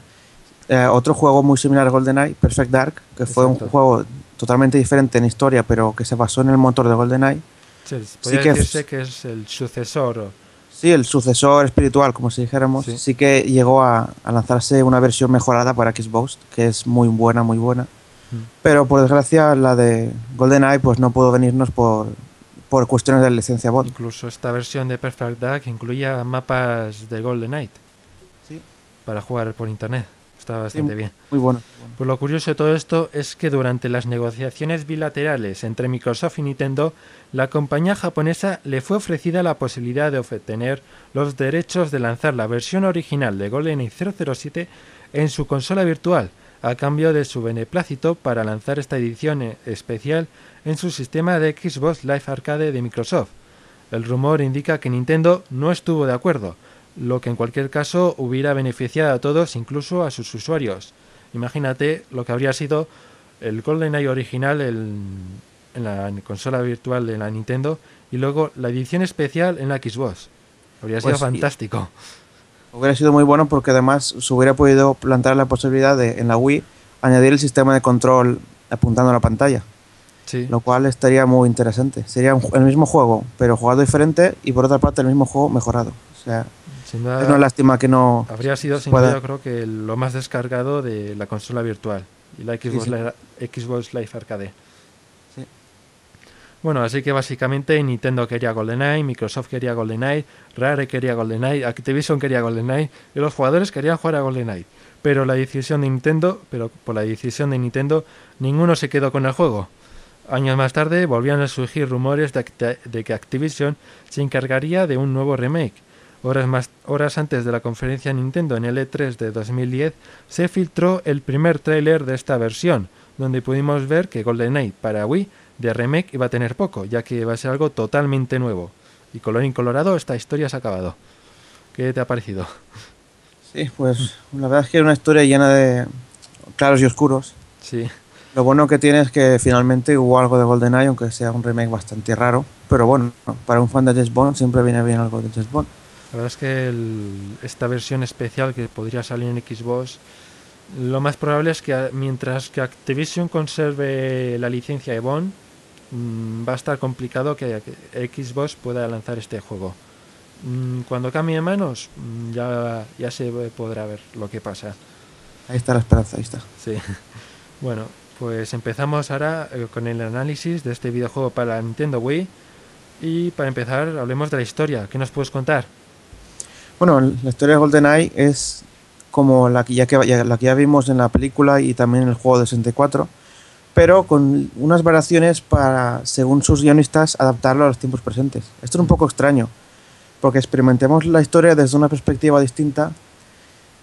eh, otro juego muy similar a GoldenEye, Perfect Dark, que fue un juego totalmente diferente en historia, pero que se basó en el motor de GoldenEye. Sí, que decirse es- que es el sucesor. Sí, el sucesor espiritual, como si dijéramos, Sí. sí, que llegó a, a lanzarse una versión mejorada para Xbox, que es muy buena, muy buena. Mm. Pero por desgracia la de GoldenEye pues no pudo venirnos por, por cuestiones de licencia bot. Incluso esta versión de Perfect Dark incluía mapas de Golden Knight Sí. para jugar por internet. Está bastante Sí. bien. Muy bueno. Pues lo curioso de todo esto es que durante las negociaciones bilaterales entre Microsoft y Nintendo, la compañía japonesa le fue ofrecida la posibilidad de obtener los derechos de lanzar la versión original de GoldenEye 007 en su consola virtual, a cambio de su beneplácito para lanzar esta edición eh, especial en su sistema de Xbox Live Arcade de Microsoft. El rumor indica que Nintendo no estuvo de acuerdo, lo que en cualquier caso hubiera beneficiado a todos, incluso a sus usuarios. Imagínate lo que habría sido el GoldenEye original en, en la consola virtual de la Nintendo y luego la edición especial en la Xbox. Habría sido Pues, y- fantástico. Hubiera sido muy bueno porque además se hubiera podido plantear la posibilidad de en la Wii añadir el sistema de control apuntando a la pantalla, Sí, lo cual estaría muy interesante. Sería un el mismo juego, pero jugado diferente y por otra parte el mismo juego mejorado. O sea, sin duda es una lástima que no... habría sido sin duda creo que lo más descargado de la consola virtual y la Xbox, sí. Li- Xbox Live Arcade. Bueno, así que básicamente Nintendo quería GoldenEye, Microsoft quería GoldenEye, Rare quería GoldenEye, Activision quería GoldenEye y los jugadores querían jugar a GoldenEye. Pero la decisión de Nintendo, pero por la decisión de Nintendo, ninguno se quedó con el juego. Años más tarde volvían a surgir rumores de que Activision se encargaría de un nuevo remake. Horas, más, horas antes de la conferencia Nintendo en el E3 de 2010 se filtró el primer tráiler de esta versión, donde pudimos ver que GoldenEye para Wii de remake iba a tener poco, ya que va a ser algo totalmente nuevo. Y colorín colorado, esta historia se ha acabado. ¿Qué te ha parecido? Sí, pues la verdad es que es una historia llena de claros y oscuros. Sí, Lo bueno que tiene es que finalmente hubo algo de GoldenEye, aunque sea un remake bastante raro. Pero bueno, para un fan de James Bond siempre viene bien algo de James Bond. la verdad es que el- esta versión especial que podría salir en Xbox, lo más probable es que mientras que Activision conserve la licencia de Bond, va a estar complicado que Xbox pueda lanzar este juego. Mm, Cuando cambie de manos, mm, ya, ya se podrá ver lo que pasa. Ahí está la esperanza, ahí está. Sí. Bueno, pues empezamos ahora eh, con el análisis de este videojuego para Nintendo Wii. Y para empezar, hablemos de la historia. ¿Qué nos puedes contar? Bueno, la historia de GoldenEye es como la que, ya que, ya- la que ya vimos en la película y también en el juego de 64, pero con unas variaciones para, según sus guionistas, adaptarlo a los tiempos presentes. Esto es un poco extraño, porque experimentemos la historia desde una perspectiva distinta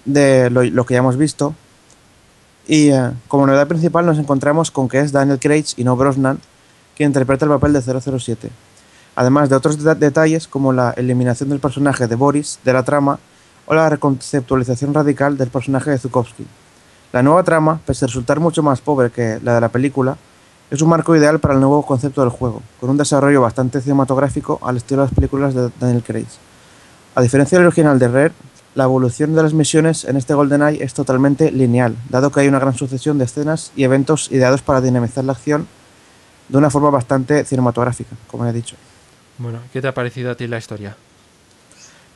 de lo, que ya hemos visto. Y eh, como novedad principal nos encontramos con que es Daniel Craig y no Brosnan quien interpreta el papel de 007 además de otros deta- detalles como la eliminación del personaje de Boris de la trama o la reconceptualización radical del personaje de Zukovsky. La nueva trama, pese a resultar mucho más pobre que la de la película, es un marco ideal para el nuevo concepto del juego, con un desarrollo bastante cinematográfico al estilo de las películas de Daniel Craig. A diferencia del original de Rare, la evolución de las misiones en este GoldenEye es totalmente lineal, dado que hay una gran sucesión de escenas y eventos ideados para dinamizar la acción de una forma bastante cinematográfica, como ya he dicho. Bueno, ¿qué te ha parecido a ti la historia?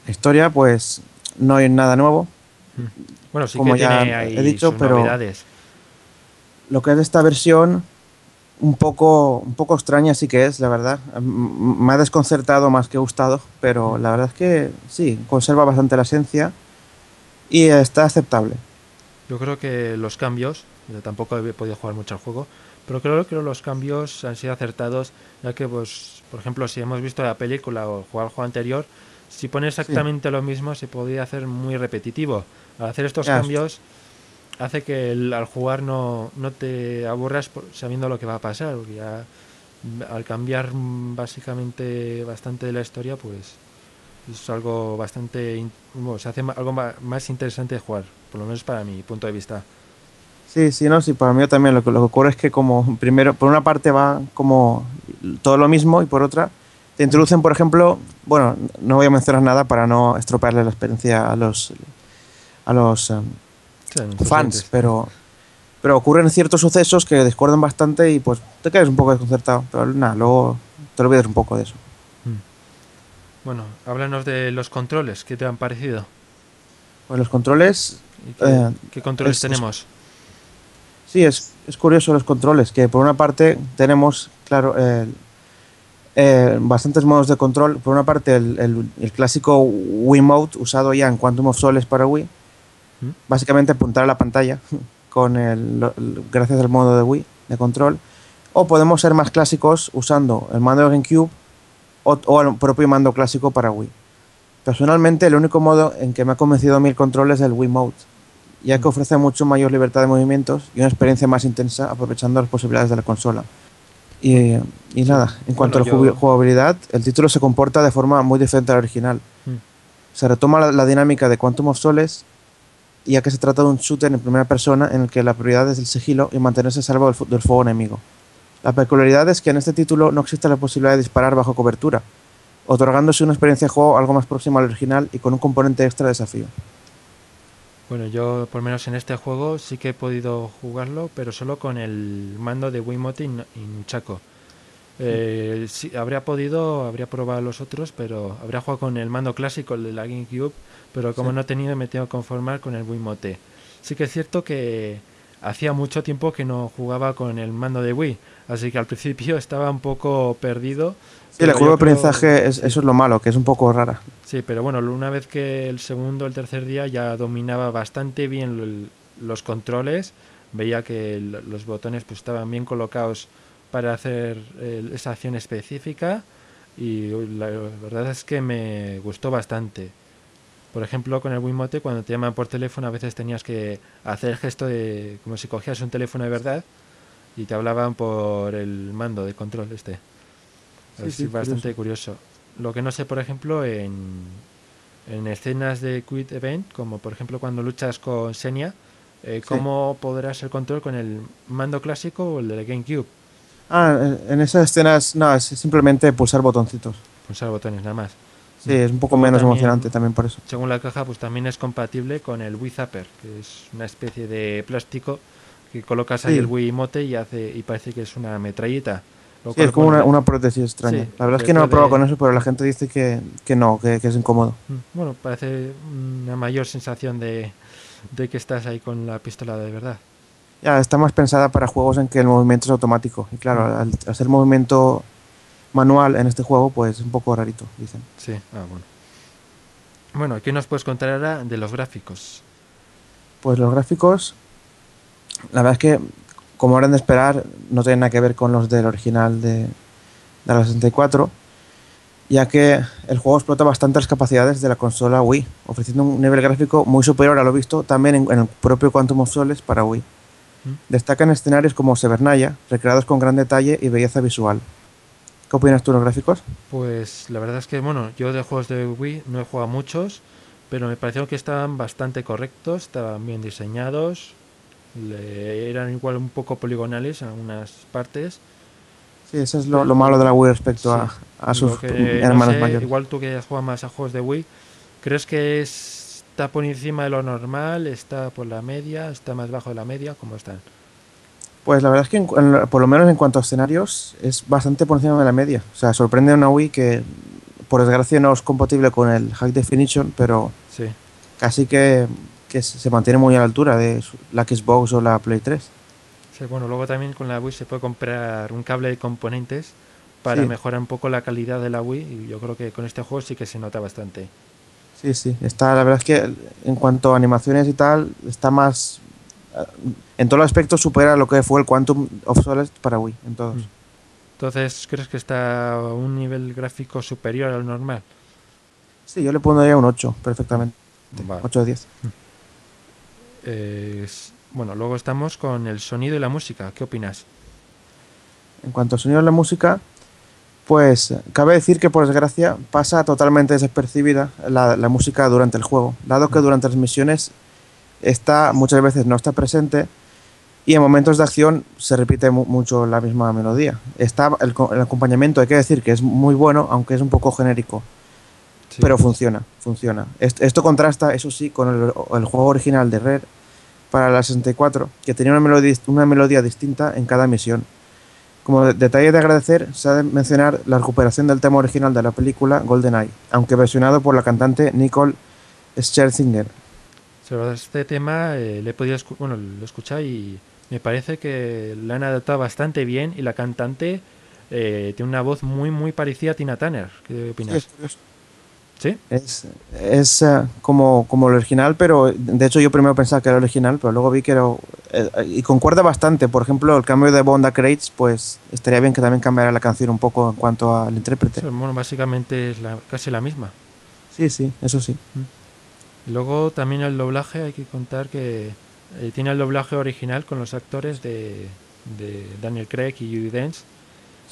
La historia, pues, no hay nada nuevo. Bueno, sí Como que ya tiene ahí he dicho, sus pero- novedades. Lo que es esta versión, un poco, un poco extraña sí que es, la verdad. Me ha desconcertado más que gustado, pero la verdad es que sí, conserva bastante la esencia y está aceptable. Yo creo que los cambios, yo tampoco he podido jugar mucho al juego, pero creo que los cambios han sido acertados, ya que, pues, por ejemplo, si hemos visto la película o jugar al juego anterior, si pone exactamente lo mismo se podría hacer muy repetitivo. Al hacer estos cambios hace que el- al jugar no, no te aburras por- sabiendo lo que va a pasar, porque ya mm, al cambiar mm, básicamente bastante de la historia, pues es algo bastante, bueno, se hace algo más interesante de jugar, por lo menos para mi punto de vista. Sí, sí, no, sí, para mí también lo que, lo que ocurre es que como primero, por una parte va como todo lo mismo y por otra te introducen, por ejemplo, bueno, no voy a mencionar nada para no estropearle la experiencia a los a los Sí, nuestros fans, pero pero ocurren ciertos sucesos que discuerdan bastante y pues te quedas un poco desconcertado, pero nada, luego te olvidas un poco de eso. Bueno, háblanos de los controles, ¿qué te han parecido? Pues los controles, ¿Y qué, Eh, qué controles es- es- tenemos? sí, es, es curioso los controles, que por una parte tenemos, claro, el- eh, bastantes modos de control. Por una parte el, el- el clásico Wiimote usado ya en Quantum of Solace para Wii, ¿Mm? básicamente apuntar a la pantalla con el, gracias al modo de Wii de control. O podemos ser más clásicos usando el mando de GameCube o, o el propio mando clásico para Wii. Personalmente, el único modo en que me ha convencido a mí el control es el Wiimote, ya que ofrece mucho mayor libertad de movimientos y una experiencia más intensa aprovechando las posibilidades de la consola. Y, y nada, en cuanto Bueno, a la yo- jugabilidad, el título se comporta de forma muy diferente al original. Mm. Se retoma la, la dinámica de Quantum of Solace, ya que se trata de un shooter en primera persona en el que la prioridad es el sigilo y mantenerse salvo del, fu- del fuego enemigo. La peculiaridad es que en este título no existe la posibilidad de disparar bajo cobertura, otorgándose una experiencia de juego algo más próxima al original y con un componente extra de desafío. Bueno, yo por menos en este juego sí que he podido jugarlo, pero solo con el mando de Wiimote y, Nunchaku. Eh, habría podido, habría probado los otros, pero habría jugado con el mando clásico, el de la GameCube, pero como Sí. no he tenido, me tengo que conformar con el Wiimote. Sí que es cierto que hacía mucho tiempo que no jugaba con el mando de Wii, así que al principio estaba un poco perdido. Sí, el juego de creo- aprendizaje, es- eso es lo malo, que es un poco rara. Sí, pero bueno, una vez que el segundo o el tercer día ya dominaba bastante bien los controles, veía que los botones pues estaban bien colocados para hacer eh, esa acción específica y la verdad es que me gustó bastante. Por ejemplo, con el Wiimote, cuando te llaman por teléfono, a veces tenías que hacer el gesto de como si cogías un teléfono de verdad y te hablaban por el mando de control este. Sí, Es sí, bastante curioso. Lo que no sé, por ejemplo, en, en escenas de Quit Event, como por ejemplo cuando luchas con Senia, eh, ¿cómo podrás el control con el mando clásico o el de GameCube? Ah, en esas escenas, no, es simplemente pulsar botoncitos. Pulsar botones nada más. Sí, es un poco menos también- emocionante también por eso. Según la caja, pues también es compatible con el Wii Zapper, que es una especie de plástico que colocas ahí el Wii Mote y hace y parece que es una metralleta. Lo Sí, es como una, una prótesis extraña. Sí, la verdad es que no he puede- probado con eso, pero la gente dice que, que no, que, que es incómodo. mm, Bueno, parece una mayor sensación de, de que estás ahí con la pistola de verdad. Ya, está más pensada para juegos en que el movimiento es automático. Y claro, Mm. al hacer movimiento manual en este juego, pues es un poco rarito, dicen. Sí, ah, bueno. Bueno, ¿qué nos puedes contar ahora de los gráficos? Pues los gráficos, la verdad es que, como eran de esperar, no tienen nada que ver con los del original de, de la 64, ya que el juego explota bastante las capacidades de la consola Wii, ofreciendo un nivel gráfico muy superior a lo visto también en, en el propio Quantum of Solace para Wii. ¿Mm? Destacan escenarios como Severnaya, recreados con gran detalle y belleza visual. ¿Qué opinas tú de los gráficos? Pues la verdad es que, bueno, yo de juegos de Wii no he jugado muchos, pero me pareció que estaban bastante correctos, estaban bien diseñados, le- eran igual un poco poligonales en algunas partes. Sí, eso es lo, lo malo de la Wii respecto Sí. a, a sus que, no hermanos sé, mayores. Igual tú que has jugado más a juegos de Wii, ¿crees que es- está por encima de lo normal? ¿Está por la media? ¿Está más bajo de la media? ¿Cómo están? Pues la verdad es que en por lo menos en cuanto a escenarios es bastante por encima de la media. O sea, sorprende una Wii que por desgracia no es compatible con el High Definition, pero Sí. casi que, que se mantiene muy a la altura de la Xbox o la Play 3. Sí, bueno, luego también con la Wii se puede comprar un cable de componentes para Sí. mejorar un poco la calidad de la Wii y yo creo que con este juego sí que se nota bastante. Sí, sí. Está, la verdad es que en cuanto a animaciones y tal, está más... eh, En todos los aspectos supera lo que fue el Quantum of Solace para Wii, en todos. Mm. Entonces, ¿crees que está a un nivel gráfico superior al normal? Sí, yo le pondría un 8, perfectamente. Vale. 8 de 10. Eh, es- bueno, luego estamos con el sonido y la música. ¿Qué opinas? En cuanto al sonido de la música, pues cabe decir que por desgracia pasa totalmente desapercibida la, la música durante el juego, dado que durante las misiones está muchas veces no está presente y en momentos de acción se repite mu- mucho la misma melodía. Está el, co- el acompañamiento, hay que decir que es muy bueno, aunque es un poco genérico, Sí. pero funciona, funciona. Est- Esto contrasta, eso sí, con el, el juego original de Rare para la 64, que tenía una melodía, una melodía distinta en cada misión. Como de- detalle de agradecer, se ha de mencionar la recuperación del tema original de la película GoldenEye, aunque versionado por la cantante Nicole Scherzinger. Sobre este tema eh, le he podido bueno, lo he escuchado y me parece que la han adaptado bastante bien y la cantante eh, tiene una voz muy muy parecida a Tina Turner. ¿Qué opinas? es. ¿Sí? Es, es, eh, como, como el original, pero de hecho yo primero pensaba que era el original, pero luego vi que era... eh, y concuerda bastante. Por ejemplo, el cambio de Bond a Crates, pues estaría bien que también cambiara la canción un poco en cuanto al intérprete. Bueno, básicamente es la- casi la misma. Sí, sí, eso sí. Luego también el doblaje, hay que contar que eh, tiene el doblaje original con los actores de, de Daniel Craig y Judy Dench. Sí,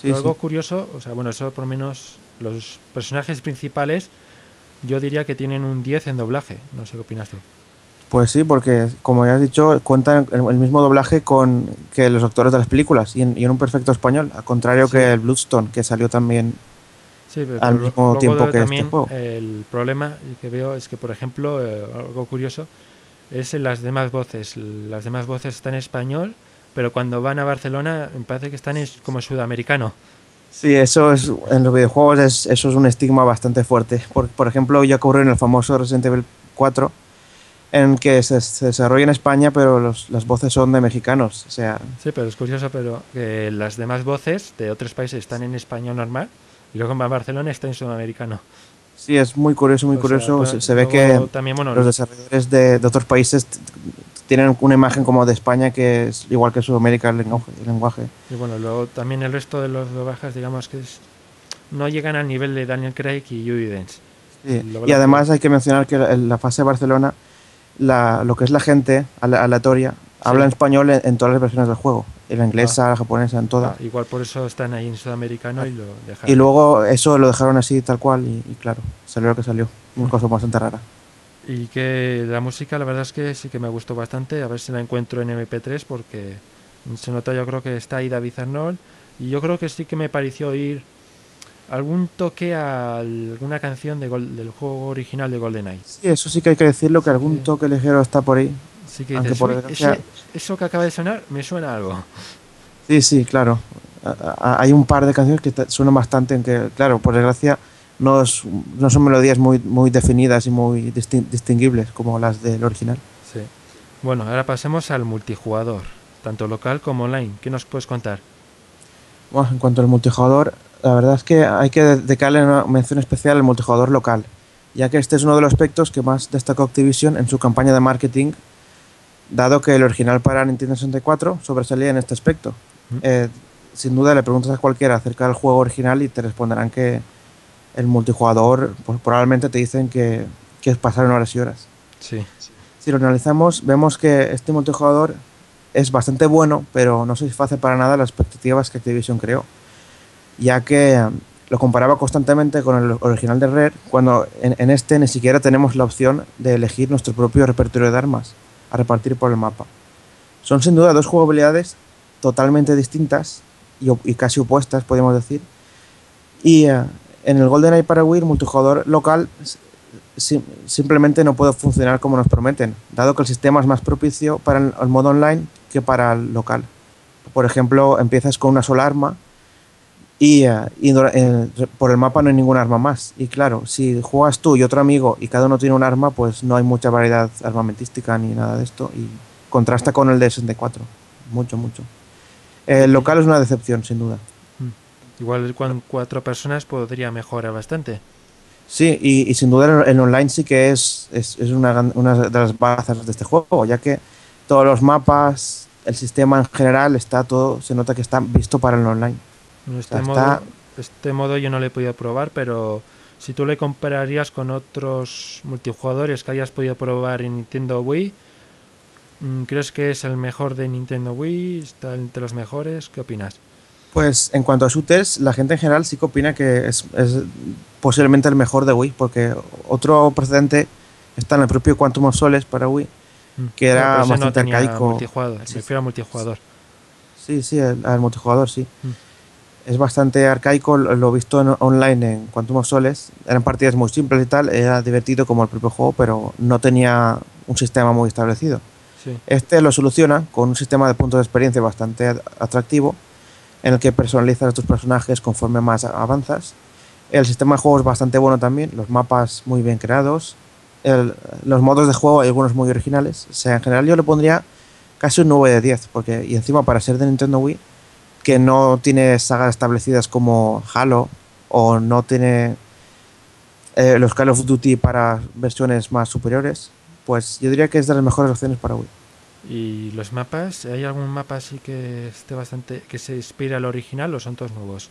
Pero algo sí. curioso, o sea, bueno, eso por lo menos los personajes principales yo diría que tienen un 10 en doblaje. No sé qué opinas tú. Pues sí, porque como ya has dicho, cuentan el, el mismo doblaje con que los actores de las películas y en, y en un perfecto español, al contrario Sí. que el Bloodstone, que salió también. Sí, pero Al mismo luego tiempo que este también juego. El problema que veo es que, por ejemplo, eh, algo curioso es en las demás voces. Las demás voces están en español, pero cuando van a Barcelona me parece que están en, como sudamericano. Sí, eso es en los videojuegos es, eso es un estigma bastante fuerte. Por, por ejemplo, ya ocurrió en el famoso Resident Evil 4, en que se, se desarrolla en España, pero los- las voces son de mexicanos. O sea, Sí, pero es curioso, pero que las demás voces de otros países están en español normal y luego en Barcelona está en sudamericano. sí, es muy curioso, muy O curioso. se, ve que también, bueno, los desarrolladores de, de otros países tienen una imagen como de España que es igual que Sudamérica el lenguaje. El lenguaje. y bueno, luego también el resto de los doblajes, digamos que es- no llegan al nivel de Daniel Craig y Judy Dench. Sí, Y además hay que mencionar que en la fase de Barcelona, la, lo que es la gente ale- aleatoria, habla en español en, en todas las versiones del juego. En la inglesa, la japonesa, en todas. Ah, igual por eso están ahí en sudamericano y lo dejan. Y luego eso lo dejaron así, tal cual, y, y claro, salió lo que salió. Una cosa bastante rara. Y que la música, la verdad es que sí que me gustó bastante. A ver si la encuentro en MP3 porque se nota, yo creo que está ahí David Arnold. Y yo creo que sí que me pareció oír algún toque a alguna canción de del juego original de GoldenEye. Sí, eso sí que hay que decirlo, que algún Sí. toque ligero está por ahí. Sí que dices, por "Uy, desgracia- eso que acaba de sonar me suena a algo. Sí, sí, claro. Hay un par de canciones que suenan bastante, en que, claro, por desgracia, no, es- no son melodías muy, muy definidas y muy distin- distinguibles como las del original. Sí. Bueno, ahora pasemos al multijugador, tanto local como online. ¿Qué nos puedes contar? Bueno, en cuanto al multijugador, la verdad es que hay que dedicarle una mención especial al multijugador local, ya que este es uno de los aspectos que más destacó Activision en su campaña de marketing, dado que el original para Nintendo 64 sobresalía en este aspecto. Eh, sin duda le preguntas a cualquiera acerca del juego original y te responderán que el multijugador, pues probablemente te dicen que, que pasaron horas y horas. Sí. Si lo analizamos, vemos que este multijugador es bastante bueno, pero no satisface para nada las expectativas que Activision creó, ya que lo comparaba constantemente con el original de Rare, cuando en, en este ni siquiera tenemos la opción de elegir nuestro propio repertorio de armas a repartir por el mapa. Son sin duda dos jugabilidades totalmente distintas y, casi opuestas, podríamos decir. Y eh, en el GoldenEye para Wii, el multijugador local sim- simplemente no puede funcionar como nos prometen, dado que el sistema es más propicio para el, el modo online que para el local. Por ejemplo, empiezas con una sola arma y, eh, por el mapa no hay ningún arma más. Y claro, si juegas tú y otro amigo y cada uno tiene un arma, pues no hay mucha variedad armamentística ni nada de esto y contrasta con el de 64. Mucho, mucho. El local es una decepción, sin duda. Igual con cuatro personas podría mejorar bastante. Sí, y, y sin duda el, el online sí que es, es, es una, una de las bazas de este juego, ya que todos los mapas, el sistema en general, está todo, se nota que está visto para el online. Este, Está- modo, está- este modo yo no lo he podido probar, pero si tú le compararías con otros multijugadores que hayas podido probar en Nintendo Wii, mm, ¿crees que es el mejor de Nintendo Wii? ¿Está entre los mejores? ¿Qué opinas? Pues en cuanto a shooters, la gente en general sí que opina que es, es posiblemente el mejor de Wii, porque otro precedente está en el propio Quantum of Solace para Wii, Mm. que era ese no bastante tenía arcaico. Multijugador, Sí. me refiero a multijugador. Sí, sí, al multijugador, sí. Mm. Es bastante arcaico, lo visto en- online en Quantum of Soles. Eran partidas muy simples y tal, era divertido como el propio juego, pero no tenía un sistema muy establecido. Sí. Este lo soluciona con un sistema de puntos de experiencia bastante at- atractivo, en el que personalizas a tus personajes conforme más avanzas. El sistema de juego es bastante bueno también, los mapas muy bien creados, el- los modos de juego hay algunos muy originales. O sea, en general yo le pondría casi un 9 de 10, porque y encima para ser de Nintendo Wii, que no tiene sagas establecidas como Halo o no tiene eh, los Call of Duty para versiones más superiores, pues yo diría que es de las mejores opciones para Wii. ¿Y los mapas? ¿Hay algún mapa así que esté bastante que se inspira al original o son todos nuevos?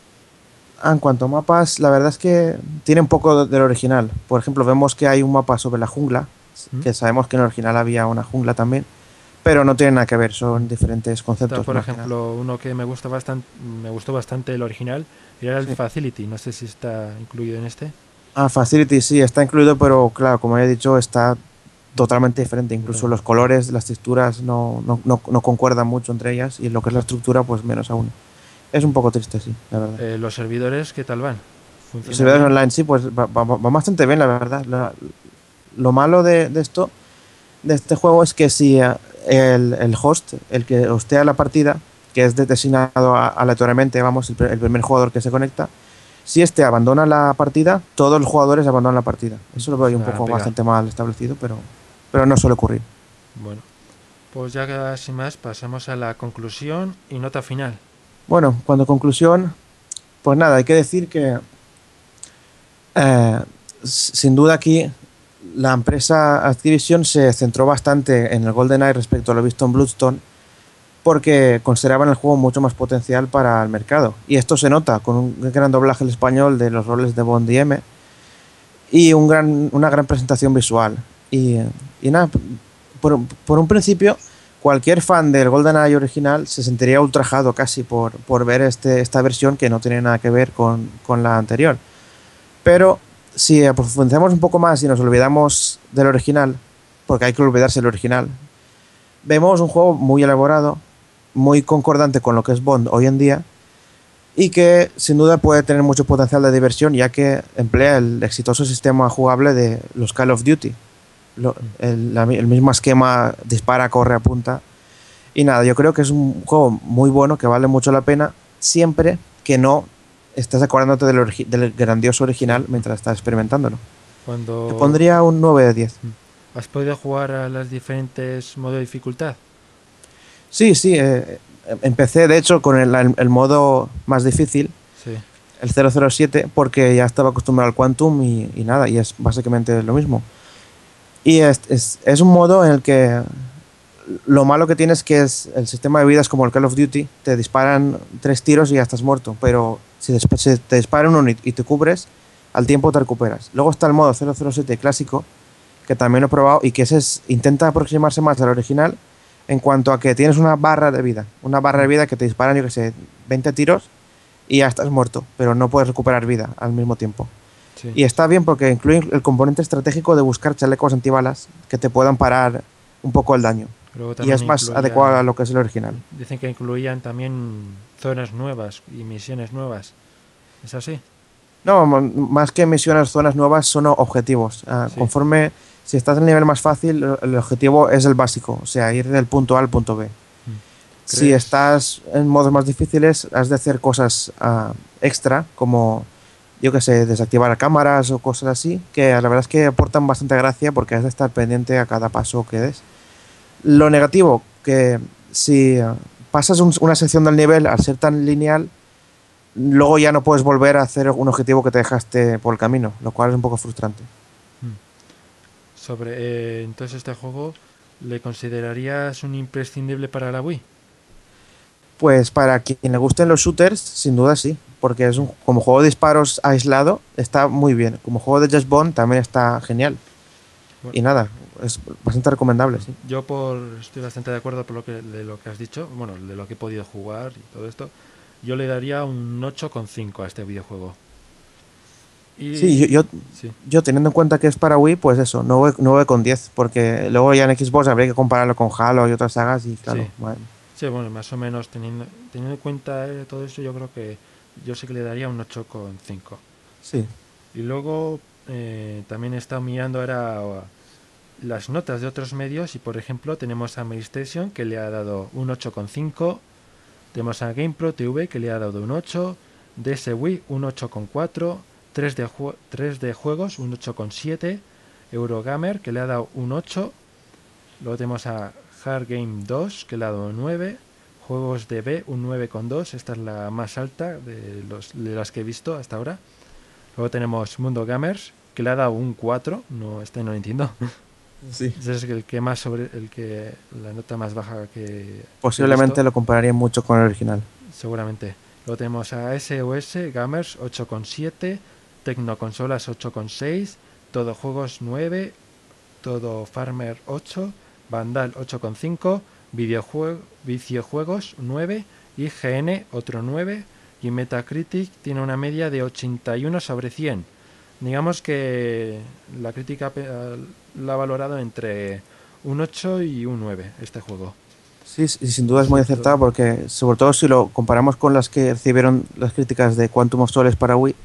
Ah, En cuanto a mapas, la verdad es que tiene un poco de- del original. Por ejemplo, vemos que hay un mapa sobre la jungla, ¿Mm? que sabemos que en el original había una jungla también, pero no tiene nada que ver, son diferentes conceptos. Está, por nada. ejemplo, uno que me gusta bastante, me gustó bastante el original era el Sí. Facility. No sé si está incluido en este. Ah, Facility sí, está incluido, pero claro, como he dicho, está totalmente diferente. Incluso los colores, las texturas no, no, no, no concuerdan mucho entre ellas y lo que es la estructura, pues menos aún. Es un poco triste, sí, la verdad. Eh, los servidores, ¿qué tal van? Los ¿Funcionan servidores online sí, pues va, va- va bastante bien, la verdad. La- lo malo de, de esto, de este juego, es que si eh, el, el host, el que hostea la partida, que es designado a- aleatoriamente, vamos, el, pr- el primer jugador que se conecta, si este abandona la partida, todos los jugadores abandonan la partida. Eso lo veo ahí un Ah, poco pega. bastante mal establecido, pero pero no suele ocurrir. Bueno, pues ya sin más pasamos a la conclusión y nota final. Bueno, cuando conclusión, pues nada, hay que decir que eh, sin duda aquí la empresa Activision se centró bastante en el GoldenEye respecto a lo visto en Bloodstone porque consideraban el juego mucho más potencial para el mercado. Y esto se nota con un gran doblaje en español de los roles de Bond y M y un gran, una gran presentación visual. Y, y nada, por, por, un principio, cualquier fan del GoldenEye original se sentiría ultrajado casi por, por ver este, esta versión que no tiene nada que ver con, con la anterior. Pero si profundizamos un poco más y nos olvidamos del original, porque hay que olvidarse del original, vemos un juego muy elaborado, muy concordante con lo que es Bond hoy en día y que sin duda puede tener mucho potencial de diversión ya que emplea el exitoso sistema jugable de los Call of Duty. El, el, mismo esquema dispara, corre, apunta. Y nada, yo creo que es un juego muy bueno, que vale mucho la pena, siempre que no estás acordándote del, del grandioso original mientras estás experimentándolo. Cuando... Te pondría un 9 de 10. ¿Has podido jugar a los diferentes modos de dificultad? Sí, sí. Eh, empecé, de hecho, con el, el, modo más difícil, Sí. el 007, porque ya estaba acostumbrado al Quantum y, y nada, y es básicamente lo mismo. Y es, es, es, un modo en el que lo malo que tienes que es el sistema de vidas como el Call of Duty, te disparan tres tiros y ya estás muerto, pero si, si te disparan uno y te cubres, al tiempo te recuperas. Luego está el modo 007 clásico, que también lo he probado y que ese es, intenta aproximarse más al original en cuanto a que tienes una barra de vida, una barra de vida que te disparan, yo que sé, 20 tiros y ya estás muerto, pero no puedes recuperar vida al mismo tiempo. Sí. Y está bien porque incluye el componente estratégico de buscar chalecos antibalas que te puedan parar un poco el daño. Y es más adecuado a lo que es el original. Dicen que incluían también zonas nuevas y misiones nuevas. ¿Es así? No, más que misiones, zonas nuevas son objetivos. Uh, sí. Conforme, si estás en el nivel más fácil, el objetivo es el básico, o sea, ir del punto A al punto B. ¿Crees? Si estás en modos más difíciles, has de hacer cosas uh, extra, como, yo que sé, desactivar cámaras o cosas así, que la verdad es que aportan bastante gracia porque has de estar pendiente a cada paso que des. Lo negativo, que si pasas un, una sección del nivel al ser tan lineal, luego ya no puedes volver a hacer un objetivo que te dejaste por el camino, lo cual es un poco frustrante. Sobre eh, entonces este juego, ¿le considerarías un imprescindible para la Wii? Pues para quien le gusten los shooters, sin duda sí, porque es un, como juego de disparos aislado está muy bien. Como juego de Just Bond también está genial. Bueno. Y nada, es bastante recomendable, sí. Yo por estoy bastante de acuerdo por lo que de lo que has dicho, bueno, de lo que he podido jugar y todo esto. Yo le daría un 8,5 a este videojuego. Y, sí, yo, yo, sí, yo, teniendo en cuenta que es para Wii, pues eso, 9, 9 con 10, porque luego ya en Xbox habría que compararlo con Halo y otras sagas y claro, sí. bueno. Sí, bueno, más o menos teniendo, teniendo en cuenta eh, todo eso, yo creo que yo sí que le daría un 8,5. Sí. Y luego eh, también he estado mirando ahora las notas de otros medios y por ejemplo tenemos a PlayStation que le ha dado un 8,5, tenemos a GamePro TV que le ha dado un 8, DS Wii un 8,4, 3 de, 3 de juegos un 8,7, Eurogamer que le ha dado un 8, luego tenemos a Hard Game 2 que le ha dado un 9, juegos de B un 9,2, esta es la más alta de, los, de las que he visto hasta ahora. Luego tenemos Mundo Gamers, que le ha dado un 4, no, este no lo entiendo. Sí. Ese es el que más sobre el que la nota más baja que posiblemente lo compararía mucho con el original. Seguramente. Luego tenemos a SOS Gamers 8,7, Tecnoconsolas 8,6, Todo Juegos 9, Todo Farmer 8, Vandal 8,5, Videojue Viciojuegos 9, IGN otro 9 y Metacritic tiene una media de 81 sobre 100. Digamos que la crítica la ha valorado entre un 8 y un 9 este juego. Sí, sí sin duda es muy acertado porque sobre todo si lo comparamos con las que recibieron las críticas de Quantum of Solace para Wii,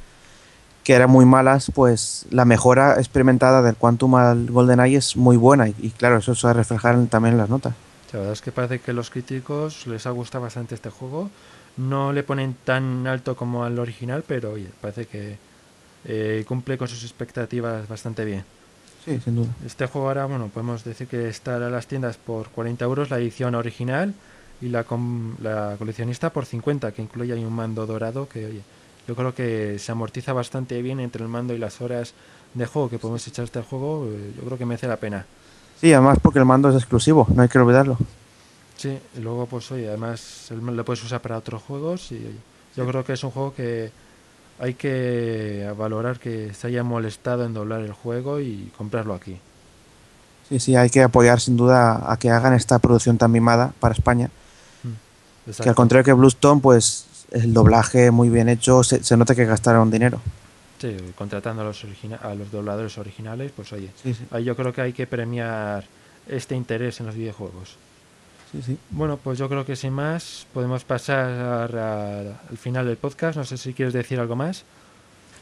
que eran muy malas, pues la mejora experimentada del Quantum al GoldenEye es muy buena y, y claro, eso se va a reflejar también en las notas. La verdad es que parece que a los críticos les ha gustado bastante este juego. No le ponen tan alto como al original, pero oye, parece que eh, cumple con sus expectativas bastante bien. Sí, sin duda. Este juego ahora, bueno, podemos decir que estará en las tiendas por 40 euros la edición original y la, com- la coleccionista por 50, que incluye ahí un mando dorado que, oye, yo creo que se amortiza bastante bien entre el mando y las horas de juego que podemos echar este juego. eh, Yo creo que merece la pena. Sí, además porque el mando es exclusivo, no hay que olvidarlo. Sí, y luego pues oye, además lo puedes usar para otros juegos y oye, yo creo que es un juego que hay que valorar que se haya molestado en doblar el juego y comprarlo aquí. Sí, sí, hay que apoyar sin duda a que hagan esta producción tan mimada para España. Que Exacto. al contrario que Bluestone, pues el doblaje muy bien hecho, se, se nota que gastaron dinero. Sí, contratando a los, a los dobladores originales, pues oye, Sí, yo creo que hay que premiar este interés en los videojuegos. Sí, sí. Bueno, pues yo creo que sin más podemos pasar a- al final del podcast. No sé si quieres decir algo más.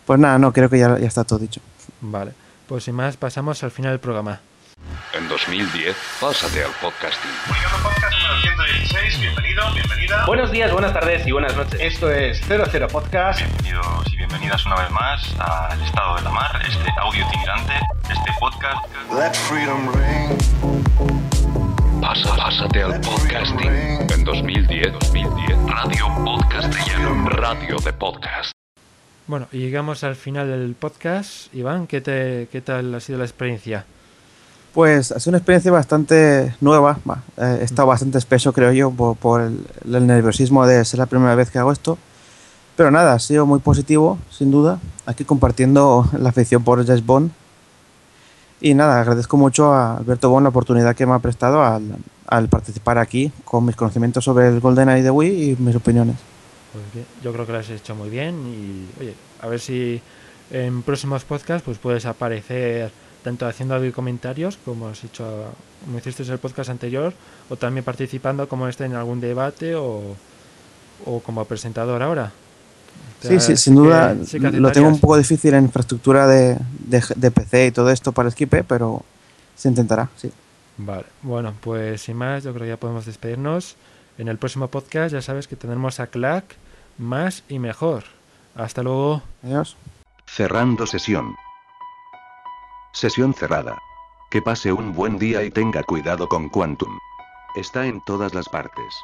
Pues nada, no, creo que ya, ya está todo dicho. Vale, pues sin más pasamos al final del programa. En 2010, pásate al podcasting. Podcast número 116, bienvenido, bienvenida. Buenos días, buenas tardes y buenas noches. Esto es 00 Podcast. Bienvenidos y bienvenidas una vez más al estado de la mar, este audio itinerante, este podcast. Let freedom ring. Pasa, pásate al podcasting. En 2010, 2010, Radio Podcastellano, radio de podcast. Bueno, y llegamos al final del podcast. Iván, ¿qué, te, qué tal ha sido la experiencia? Pues ha sido una experiencia bastante nueva. va, eh, He estado bastante espeso, creo yo, por, por el, el nerviosismo de ser la primera vez que hago esto. Pero nada, ha sido muy positivo, sin duda. Aquí compartiendo la afición por James Bond. Y nada, agradezco mucho a Alberto Bond la oportunidad que me ha prestado al, al participar aquí con mis conocimientos sobre el GoldenEye de Wii y mis opiniones. Pues bien, yo creo que lo has hecho muy bien y oye, a ver si en próximos podcasts pues puedes aparecer tanto haciendo audio comentarios como has hecho, como hiciste en el podcast anterior, o también participando como este en algún debate o, o como presentador ahora. Sí, sea, sí, sí sin duda lo tengo un poco difícil en infraestructura de, de, de PC y todo esto para Skype, pero se intentará, sí. Vale, bueno, pues sin más, yo creo que ya podemos despedirnos. En el próximo podcast ya sabes que tendremos a Clack más y mejor. Hasta luego. Adiós. Cerrando sesión. Sesión cerrada. Que pase un buen día y tenga cuidado con Quantum. Está en todas las partes.